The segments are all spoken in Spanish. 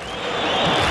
何?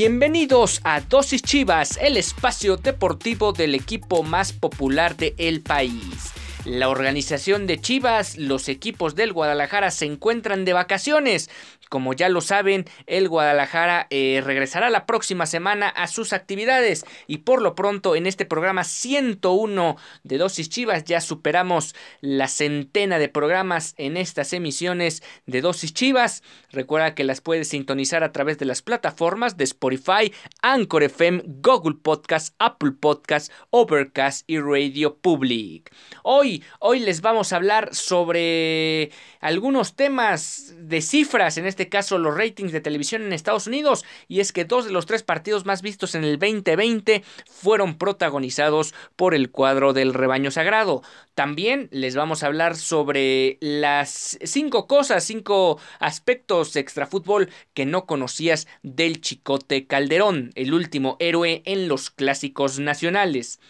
Bienvenidos a Dosis Chivas, el espacio deportivo del equipo más popular de el país. La organización de Chivas, los equipos del Guadalajara se encuentran de vacaciones, como ya lo saben, el Guadalajara eh, regresará la próxima semana a sus actividades y por lo pronto en este programa 101 de Dosis Chivas ya superamos la centena de programas en estas emisiones de Dosis Chivas. Recuerda que las puedes sintonizar a través de las plataformas de Spotify, Anchor FM, Google Podcast, Apple Podcast, Overcast y Radio Public. Hoy, hoy les vamos a hablar sobre algunos temas de cifras en este caso los ratings de televisión en Estados Unidos, y es que dos de los tres partidos más vistos en el 2020 fueron protagonizados por el cuadro del rebaño sagrado. También les vamos a hablar sobre las cinco cosas, cinco aspectos extra fútbol que no conocías del Chicote Calderón, el último héroe en los clásicos nacionales.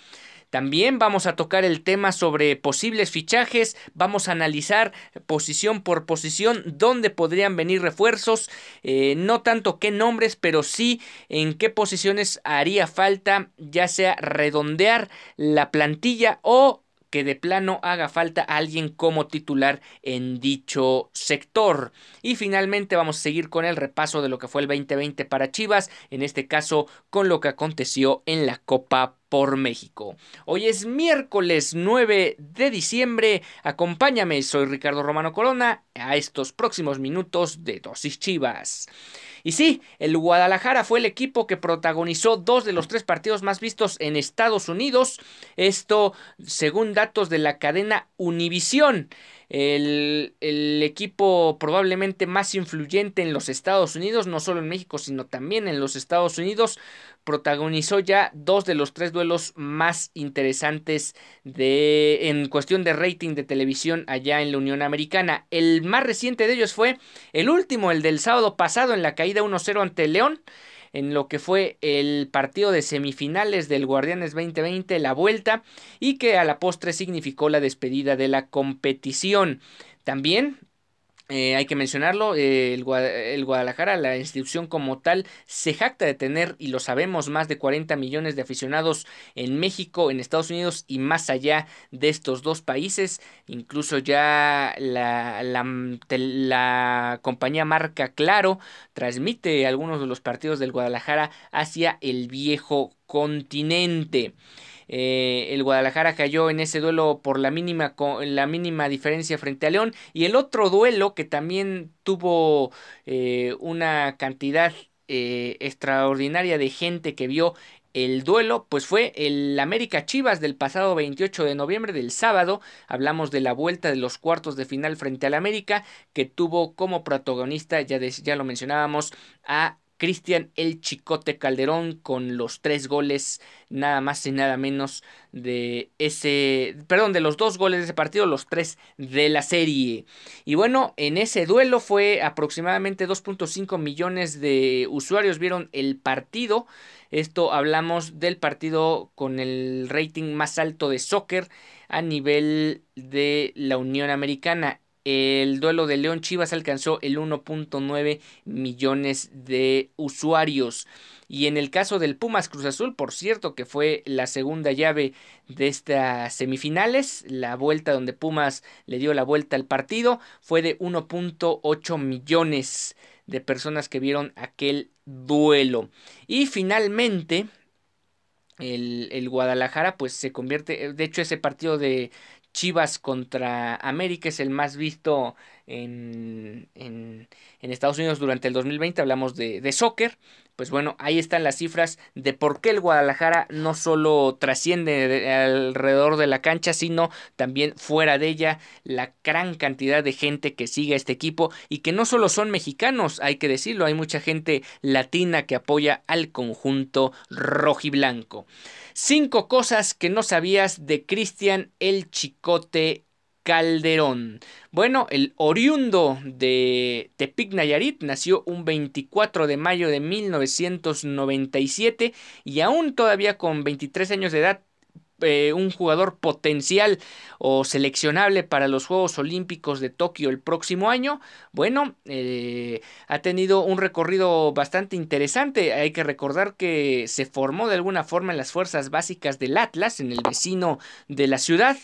También vamos a tocar el tema sobre posibles fichajes, vamos a analizar posición por posición dónde podrían venir refuerzos, eh, no tanto qué nombres, pero sí en qué posiciones haría falta, ya sea redondear la plantilla o que de plano haga falta alguien como titular en dicho sector. Y finalmente vamos a seguir con el repaso de lo que fue el 2020 para Chivas, en este caso con lo que aconteció en la Copa por México. Hoy es miércoles 9 de diciembre. Acompáñame, soy Ricardo Romano Corona, a estos próximos minutos de Dosis Chivas. Y sí, el Guadalajara fue el equipo que protagonizó dos de los tres partidos más vistos en Estados Unidos. Esto según datos de la cadena Univisión. El, el, equipo probablemente más influyente en los Estados Unidos, no solo en México, sino también en los Estados Unidos, protagonizó ya dos de los tres duelos más interesantes de en cuestión de rating de televisión allá en la Unión Americana. El más reciente de ellos fue el último, el del sábado pasado en la caída 1-0 ante León en lo que fue el partido de semifinales del Guardianes 2020, la vuelta, y que a la postre significó la despedida de la competición. También eh, hay que mencionarlo, eh, el, Guadalajara, la institución como tal, se jacta de tener, y lo sabemos, más de 40 millones de aficionados en México, en Estados Unidos y más allá de estos dos países. Incluso ya la, la compañía marca Claro transmite algunos de los partidos del Guadalajara hacia el viejo continente. Eh, el Guadalajara cayó en ese duelo por la mínima, la mínima diferencia frente a León. Y el otro duelo que también tuvo eh, una cantidad eh, extraordinaria de gente que vio el duelo, pues fue el América Chivas del pasado 28 de noviembre del sábado. Hablamos de la vuelta de los cuartos de final frente al América, que tuvo como protagonista, ya, ya lo mencionábamos, a Cristian El Chicote Calderón con los tres goles, nada más y nada menos de ese, perdón, de los dos goles de ese partido, los tres de la serie. Y bueno, en ese duelo fue aproximadamente 2.5 millones de usuarios vieron el partido. Esto hablamos del partido con el rating más alto de soccer a nivel de la Unión Americana. El duelo de León Chivas alcanzó el 1.9 millones de usuarios. Y en el caso del Pumas Cruz Azul, por cierto, que fue la segunda llave de estas semifinales, la vuelta donde Pumas le dio la vuelta al partido, fue de 1.8 millones de personas que vieron aquel duelo. Y finalmente, el, el, Guadalajara pues se convierte, de hecho ese partido de Chivas contra América es el más visto en, en, en Estados Unidos durante el 2020, hablamos de, de soccer, pues bueno, ahí están las cifras de por qué el Guadalajara no solo trasciende alrededor de la cancha, sino también fuera de ella, la gran cantidad de gente que sigue a este equipo y que no solo son mexicanos, hay que decirlo, hay mucha gente latina que apoya al conjunto rojiblanco. Cinco cosas que no sabías de Cristian el Chicote Calderón. Bueno, el oriundo de Tepic Nayarit nació un 24 de mayo de 1997 y aún todavía con 23 años de edad eh, un jugador potencial o seleccionable para los Juegos Olímpicos de Tokio el próximo año, bueno, eh, ha tenido un recorrido bastante interesante. Hay que recordar que se formó de alguna forma en las fuerzas básicas del Atlas, en el vecino de la ciudad.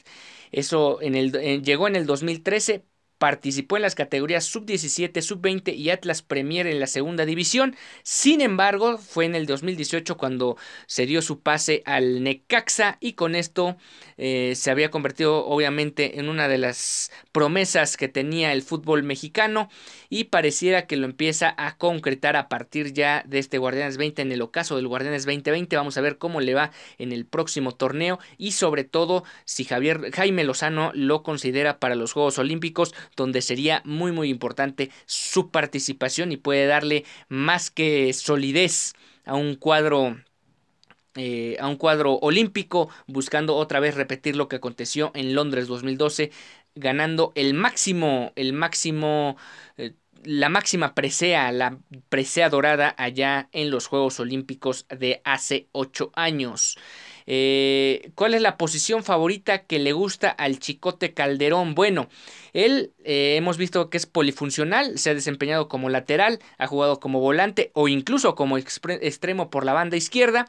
Eso en el, llegó en el 2013, participó en las categorías sub-17, sub-20 y Atlas Premier en la segunda división. Sin embargo, fue en el 2018 cuando se dio su pase al Necaxa y con esto eh, se había convertido obviamente en una de las promesas que tenía el fútbol mexicano y pareciera que lo empieza a concretar a partir ya de este Guardianes 20 en el ocaso del Guardianes 2020. Vamos a ver cómo le va en el próximo torneo y sobre todo si Javier Jaime Lozano lo considera para los Juegos Olímpicos donde sería muy muy importante su participación y puede darle más que solidez a un cuadro eh, a un cuadro olímpico, buscando otra vez repetir lo que aconteció en Londres 2012, ganando el máximo, el máximo, eh, la máxima presea, la presea dorada allá en los Juegos Olímpicos de hace ocho años. Eh, ¿Cuál es la posición favorita que le gusta al Chicote Calderón? Bueno, él hemos visto que es polifuncional, se ha desempeñado como lateral, ha jugado como volante o incluso como extremo por la banda izquierda.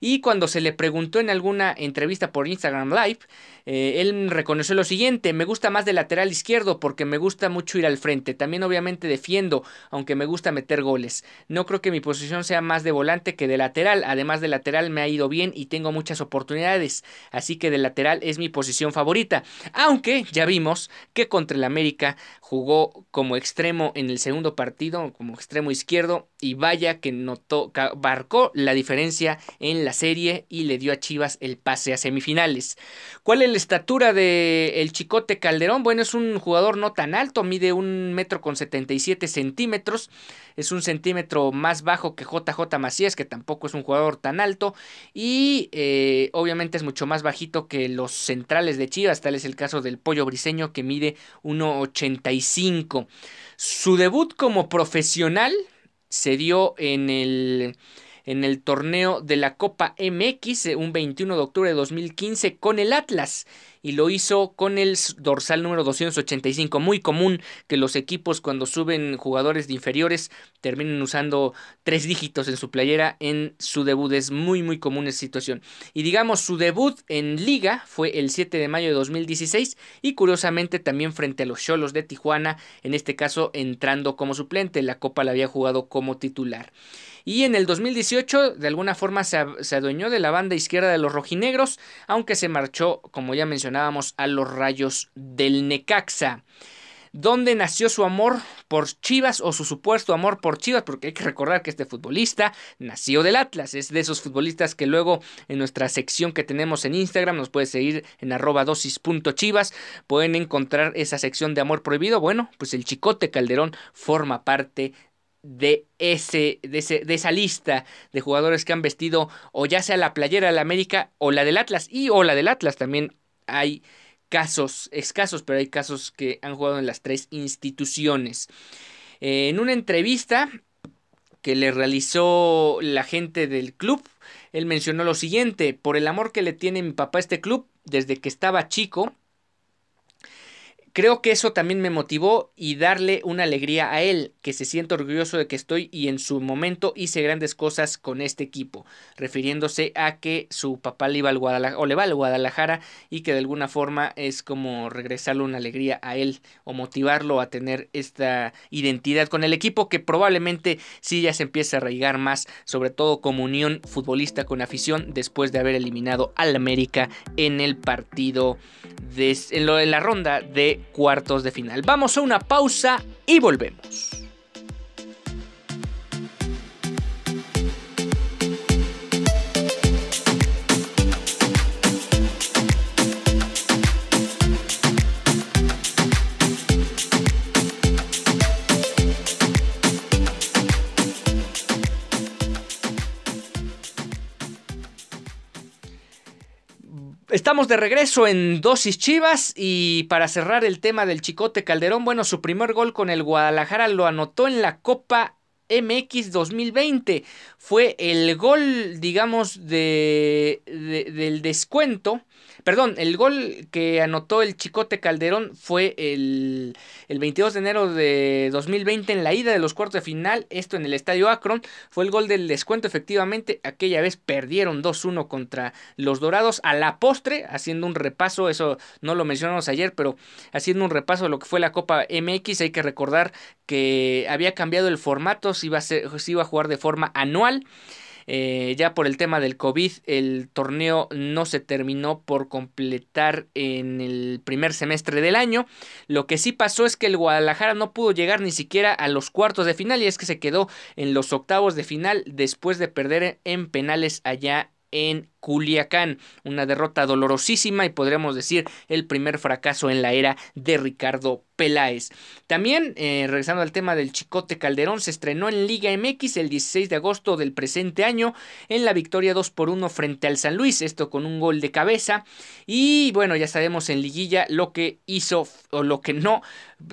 Y cuando se le preguntó en alguna entrevista por Instagram Live, eh, él reconoció lo siguiente, me gusta más de lateral izquierdo porque me gusta mucho ir al frente. También obviamente defiendo, aunque me gusta meter goles. No creo que mi posición sea más de volante que de lateral. Además de lateral me ha ido bien y tengo muchas oportunidades. Así que de lateral es mi posición favorita. Aunque ya vimos que contra el América jugó como extremo en el segundo partido, como extremo izquierdo. Y vaya que notó, marcó la diferencia en la serie y le dio a Chivas el pase a semifinales. ¿Cuál es la estatura de el Chicote Calderón? Bueno, es un jugador no tan alto, mide un metro con 77 centímetros, es un centímetro más bajo que JJ Macías, que tampoco es un jugador tan alto, y eh, obviamente es mucho más bajito que los centrales de Chivas, tal es el caso del Pollo Briseño, que mide 1,85. Su debut como profesional se dio en el en el torneo de la Copa MX eh, un 21 de octubre de 2015 con el Atlas y lo hizo con el dorsal número 285. Muy común que los equipos cuando suben jugadores de inferiores terminen usando tres dígitos en su playera en su debut. Es muy muy común esa situación. Y digamos su debut en liga fue el 7 de mayo de 2016 y curiosamente también frente a los Cholos de Tijuana, en este caso entrando como suplente. La Copa la había jugado como titular. Y en el 2018 de alguna forma se, adueñó de la banda izquierda de los rojinegros, aunque se marchó, como ya mencionábamos, a los rayos del Necaxa. ¿Dónde nació su amor por Chivas o su supuesto amor por Chivas? Porque hay que recordar que este futbolista nació del Atlas, es de esos futbolistas que luego en nuestra sección que tenemos en Instagram, nos puede seguir en arroba dosis.chivas, pueden encontrar esa sección de amor prohibido. Bueno, pues el Chicote Calderón forma parte de, ese, de, de, esa lista de jugadores que han vestido o ya sea la playera del América o la del Atlas. Y o la del Atlas también hay casos escasos pero hay casos que han jugado en las tres instituciones. Eh, en una entrevista que le realizó la gente del club él mencionó lo siguiente por el amor que le tiene mi papá a este club desde que estaba chico creo que eso también me motivó y darle una alegría a él, que se siente orgulloso de que estoy y en su momento hice grandes cosas con este equipo, refiriéndose a que su papá le iba al Guadalajara o le va al Guadalajara y que de alguna forma es como regresarle una alegría a él o motivarlo a tener esta identidad con el equipo que probablemente sí ya se empiece a arraigar más, sobre todo como unión futbolista con afición después de haber eliminado al América en el partido de, en la ronda de cuartos de final. Vamos a una pausa y volvemos. Estamos de regreso en Dosis Chivas y para cerrar el tema del Chicote Calderón, bueno, su primer gol con el Guadalajara lo anotó en la Copa MX 2020. Fue el gol, digamos, de, del descuento Perdón, el gol que anotó el Chicote Calderón fue el, el 22 de enero de 2020 en la ida de los cuartos de final, esto en el Estadio Akron, fue el gol del descuento efectivamente, aquella vez perdieron 2-1 contra los Dorados a la postre, haciendo un repaso, eso no lo mencionamos ayer, pero haciendo un repaso de lo que fue la Copa MX, hay que recordar que había cambiado el formato, se iba a, se iba a jugar de forma anual. Eh, ya por el tema del COVID, el torneo no se terminó por completar en el primer semestre del año. Lo que sí pasó es que el Guadalajara no pudo llegar ni siquiera a los cuartos de final y es que se quedó en los octavos de final después de perder en penales allá en Culiacán. Una derrota dolorosísima y podríamos decir el primer fracaso en la era de Ricardo Peláez. También, eh, regresando al tema del Chicote Calderón, se estrenó en Liga MX el 16 de agosto del presente año en la victoria 2 por 1 frente al San Luis, esto con un gol de cabeza. Y bueno, ya sabemos en liguilla lo que hizo o lo que no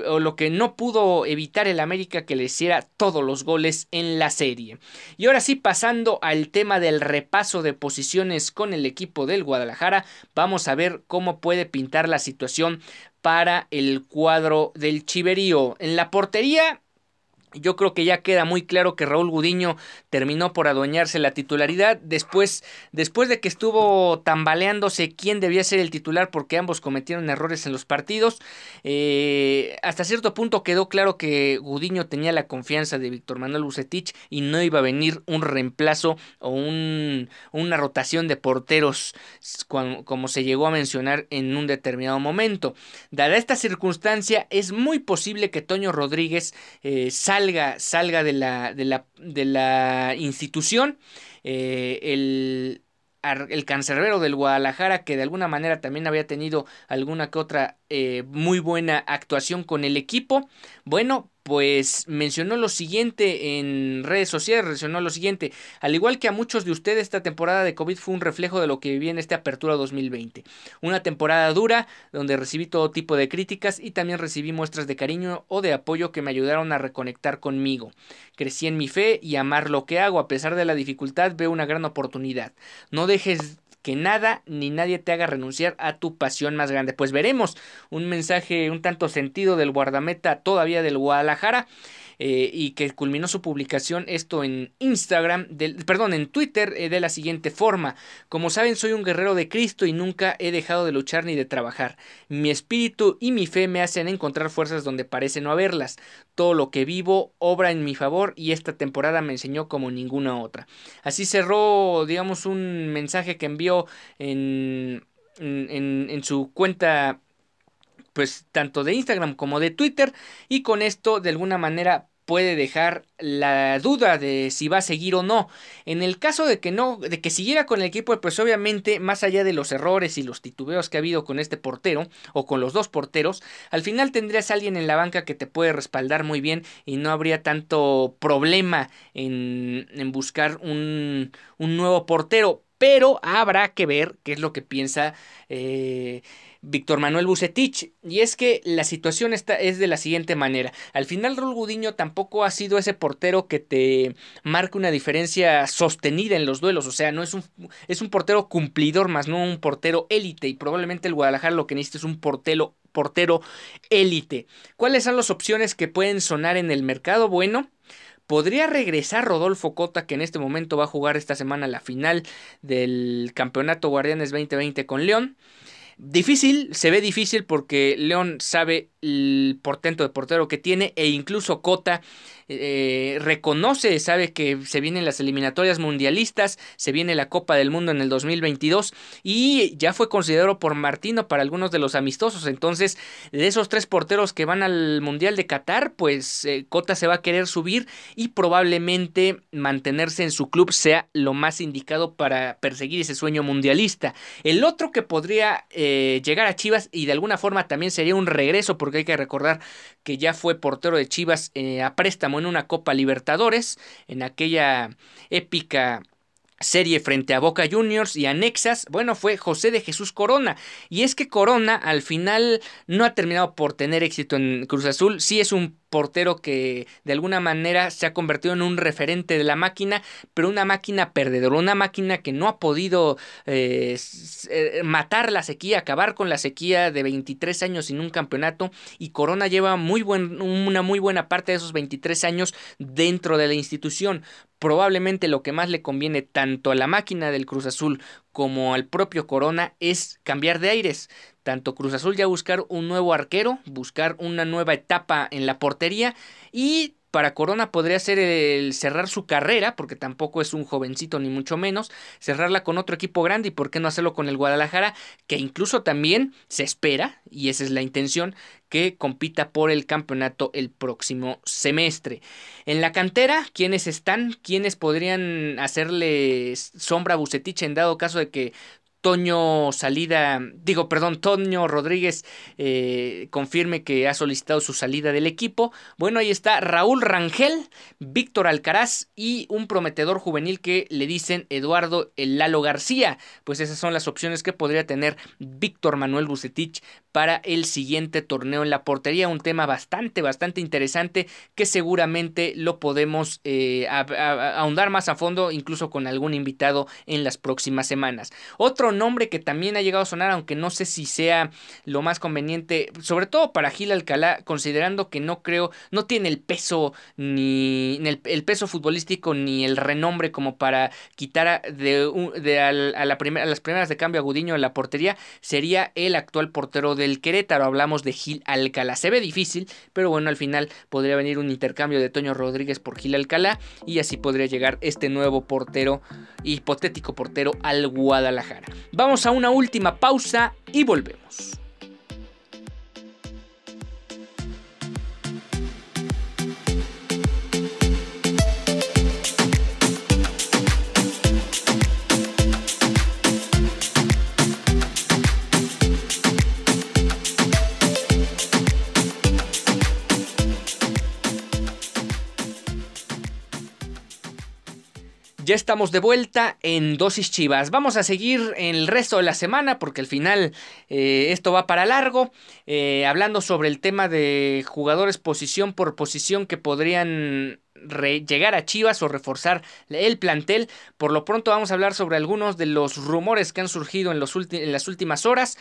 o lo que no pudo evitar el América que le hiciera todos los goles en la serie. Y ahora sí, pasando al tema del repaso de posiciones con el equipo del Guadalajara, vamos a ver cómo puede pintar la situación para el cuadro del Chiverío. En la portería yo creo que ya queda muy claro que Raúl Gudiño terminó por adueñarse la titularidad después, después de que estuvo tambaleándose quién debía ser el titular porque ambos cometieron errores en los partidos. Eh, hasta cierto punto quedó claro que Gudiño tenía la confianza de Víctor Manuel Bucetich y no iba a venir un reemplazo o un, una rotación de porteros como se llegó a mencionar en un determinado momento. Dada esta circunstancia, es muy posible que Toño Rodríguez eh, salga salga, de, la, de, la, de la institución. Eh, el, el cancerbero del Guadalajara, que de alguna manera también había tenido alguna que otra eh, muy buena actuación con el equipo. Bueno, pues mencionó lo siguiente en redes sociales, mencionó lo siguiente, al igual que a muchos de ustedes esta temporada de COVID fue un reflejo de lo que viví en esta apertura 2020. Una temporada dura donde recibí todo tipo de críticas y también recibí muestras de cariño o de apoyo que me ayudaron a reconectar conmigo. Crecí en mi fe y amar lo que hago, a pesar de la dificultad veo una gran oportunidad. No dejes que nada ni nadie te haga renunciar a tu pasión más grande. Pues veremos un mensaje un tanto sentido del guardameta todavía del Guadalajara. Eh, y que culminó su publicación esto en Instagram, perdón, en Twitter eh, de la siguiente forma. Como saben, soy un guerrero de Cristo y nunca he dejado de luchar ni de trabajar. Mi espíritu y mi fe me hacen encontrar fuerzas donde parece no haberlas. Todo lo que vivo obra en mi favor y esta temporada me enseñó como ninguna otra. Así cerró, digamos, un mensaje que envió en, en, en su cuenta pues tanto de Instagram como de Twitter y con esto de alguna manera puede dejar la duda de si va a seguir o no. En el caso de que no, de que siguiera con el equipo, pues obviamente, más allá de los errores y los titubeos que ha habido con este portero, o con los dos porteros, al final tendrías alguien en la banca que te puede respaldar muy bien y no habría tanto problema en, en buscar un, un nuevo portero. Pero habrá que ver qué es lo que piensa. Eh, Víctor Manuel Bucetich. Y es que la situación está, es de la siguiente manera. Al final Raúl Gudiño tampoco ha sido ese portero que te marca una diferencia sostenida en los duelos. O sea, no es un, es un portero cumplidor más, no un portero élite. Y probablemente el Guadalajara lo que necesita es un portero portero élite. ¿Cuáles son las opciones que pueden sonar en el mercado? Bueno, podría regresar Rodolfo Cota, que en este momento va a jugar esta semana la final del Campeonato Guardianes 2020 con León. Difícil, se ve difícil porque León sabe el portento de portero que tiene e incluso Cota eh, reconoce, sabe que se vienen las eliminatorias mundialistas, se viene la Copa del Mundo en el 2022 y ya fue considerado por Martino para algunos de los amistosos. Entonces, de esos tres porteros que van al Mundial de Qatar, pues eh, Cota se va a querer subir y probablemente mantenerse en su club sea lo más indicado para perseguir ese sueño mundialista. El otro que podría eh, llegar a Chivas y de alguna forma también sería un regreso, porque hay que recordar que ya fue portero de Chivas a préstamo en una Copa Libertadores, en aquella épica serie frente a Boca Juniors y anexas, bueno, fue José de Jesús Corona. Y es que Corona al final no ha terminado por tener éxito en Cruz Azul, sí es un portero que de alguna manera se ha convertido en un referente de la máquina, pero una máquina perdedora, una máquina que no ha podido eh, eh, matar la sequía, acabar con la sequía de 23 años sin un campeonato y Corona lleva muy buen, una muy buena parte de esos 23 años dentro de la institución. Probablemente lo que más le conviene tanto a la máquina del Cruz Azul como al propio Corona es cambiar de aires tanto Cruz Azul ya buscar un nuevo arquero, buscar una nueva etapa en la portería y para Corona podría ser el cerrar su carrera, porque tampoco es un jovencito ni mucho menos, cerrarla con otro equipo grande y por qué no hacerlo con el Guadalajara, que incluso también se espera, y esa es la intención, que compita por el campeonato el próximo semestre. En la cantera, ¿quiénes están? ¿Quiénes podrían hacerle sombra a Bucetich en dado caso de que Toño Salida, digo, perdón, Toño Rodríguez eh, confirme que ha solicitado su salida del equipo. Bueno, ahí está Raúl Rangel, Víctor Alcaraz y un prometedor juvenil que le dicen Eduardo Lalo García. Pues esas son las opciones que podría tener Víctor Manuel Bucetich para el siguiente torneo en la portería. Un tema bastante, bastante interesante que seguramente lo podemos eh, ahondar más a fondo, incluso con algún invitado en las próximas semanas. Otro nombre que también ha llegado a sonar, aunque no sé si sea lo más conveniente, sobre todo para Gil Alcalá, considerando que no creo, no tiene el peso ni, el, peso futbolístico ni el renombre como para quitar de, de a, la primera, a las primeras de cambio a Gudiño en la portería, sería el actual portero del Querétaro. Hablamos de Gil Alcalá. Se ve difícil, pero bueno, al final podría venir un intercambio de Toño Rodríguez por Gil Alcalá y así podría llegar este nuevo portero, hipotético portero al Guadalajara. Vamos a una última pausa y volvemos. Ya estamos de vuelta en Dosis Chivas. Vamos a seguir el resto de la semana porque al final eh, esto va para largo. Eh, hablando sobre el tema de jugadores posición por posición que podrían llegar a Chivas o reforzar el plantel. Por lo pronto vamos a hablar sobre algunos de los rumores que han surgido en las últimas horas.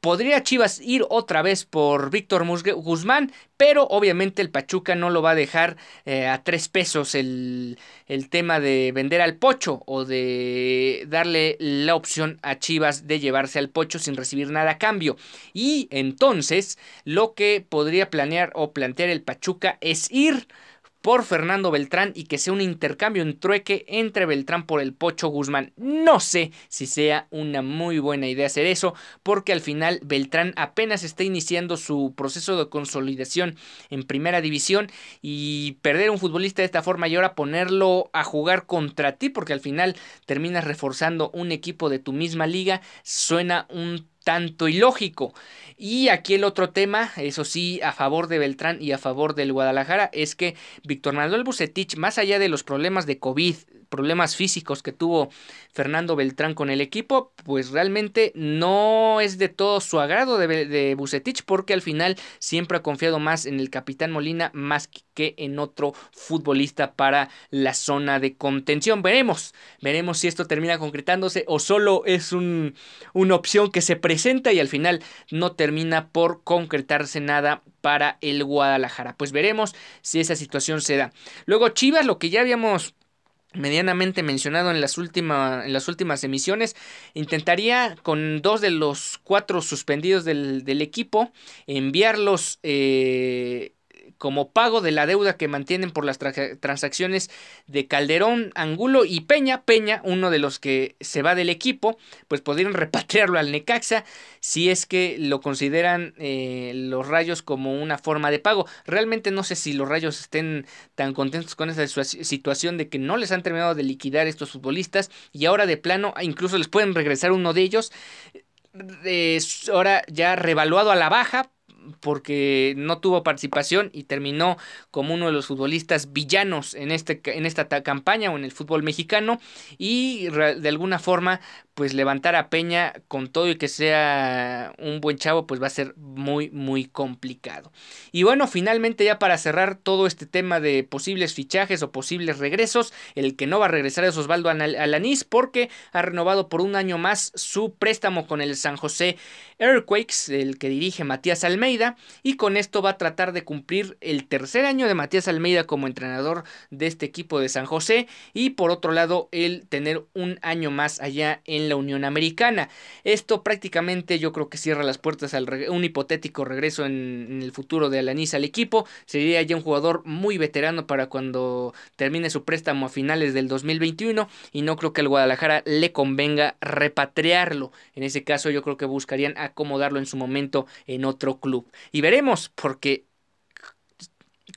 Podría Chivas ir otra vez por Víctor Guzmán, pero obviamente el Pachuca no lo va a dejar eh, a tres pesos el, el, tema de vender al Pocho o de darle la opción a Chivas de llevarse al Pocho sin recibir nada a cambio. Y entonces lo que podría planear o plantear el Pachuca es ir por Fernando Beltrán y que sea un intercambio, un trueque entre Beltrán por el Pocho Guzmán. No sé si sea una muy buena idea hacer eso, porque al final Beltrán apenas está iniciando su proceso de consolidación en primera división y perder un futbolista de esta forma y ahora ponerlo a jugar contra ti, porque al final terminas reforzando un equipo de tu misma liga, suena un tanto ilógico. Y aquí el otro tema, eso sí, a favor de Beltrán y a favor del Guadalajara, es que Víctor Manuel Bucetich, más allá de los problemas de COVID, problemas físicos que tuvo Fernando Beltrán con el equipo, pues realmente no es de todo su agrado de, de Bucetich porque al final siempre ha confiado más en el capitán Molina más que en otro futbolista para la zona de contención. Veremos, veremos si esto termina concretándose o solo es un, una opción que se presenta y al final no termina por concretarse nada para el Guadalajara. Pues veremos si esa situación se da. Luego Chivas, lo que ya habíamos medianamente mencionado en las, en las últimas emisiones, intentaría con dos de los cuatro suspendidos del, equipo enviarlos eh, como pago de la deuda que mantienen por las transacciones de Calderón, Angulo y Peña. Peña, uno de los que se va del equipo, pues podrían repatriarlo al Necaxa si es que lo consideran eh, los rayos como una forma de pago. Realmente no sé si los rayos estén tan contentos con esa situación de que no les han terminado de liquidar estos futbolistas y ahora de plano incluso les pueden regresar uno de ellos. Eh, ahora ya revaluado a la baja porque no tuvo participación y terminó como uno de los futbolistas villanos en, este, en esta campaña o en el fútbol mexicano y de alguna forma pues levantar a Peña con todo y que sea un buen chavo pues va a ser muy muy complicado. Y bueno, finalmente ya para cerrar todo este tema de posibles fichajes o posibles regresos, el que no va a regresar es Osvaldo Alanís porque ha renovado por un año más su préstamo con el San José Earthquakes, el que dirige Matías Almeida, y con esto va a tratar de cumplir el tercer año de Matías Almeida como entrenador de este equipo de San José y por otro lado el tener un año más allá en la Unión Americana. Esto prácticamente yo creo que cierra las puertas a un hipotético regreso en, el futuro de Alanis al equipo. Sería ya un jugador muy veterano para cuando termine su préstamo a finales del 2021 y no creo que al Guadalajara le convenga repatriarlo. En ese caso yo creo que buscarían acomodarlo en su momento en otro club. Y veremos porque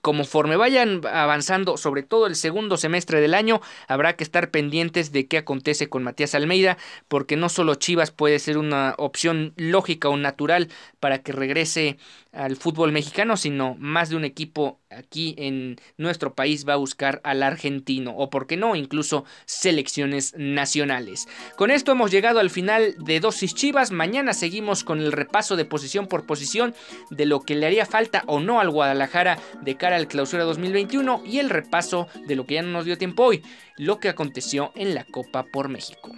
conforme vayan avanzando, sobre todo el segundo semestre del año, habrá que estar pendientes de qué acontece con Matías Almeida, porque no solo Chivas puede ser una opción lógica o natural para que regrese al fútbol mexicano, sino más de un equipo aquí en nuestro país va a buscar al argentino o, por qué no, incluso selecciones nacionales. Con esto hemos llegado al final de Dosis Chivas. Mañana seguimos con el repaso de posición por posición de lo que le haría falta o no al Guadalajara de cara al clausura 2021 y el repaso de lo que ya no nos dio tiempo hoy, lo que aconteció en la Copa por México.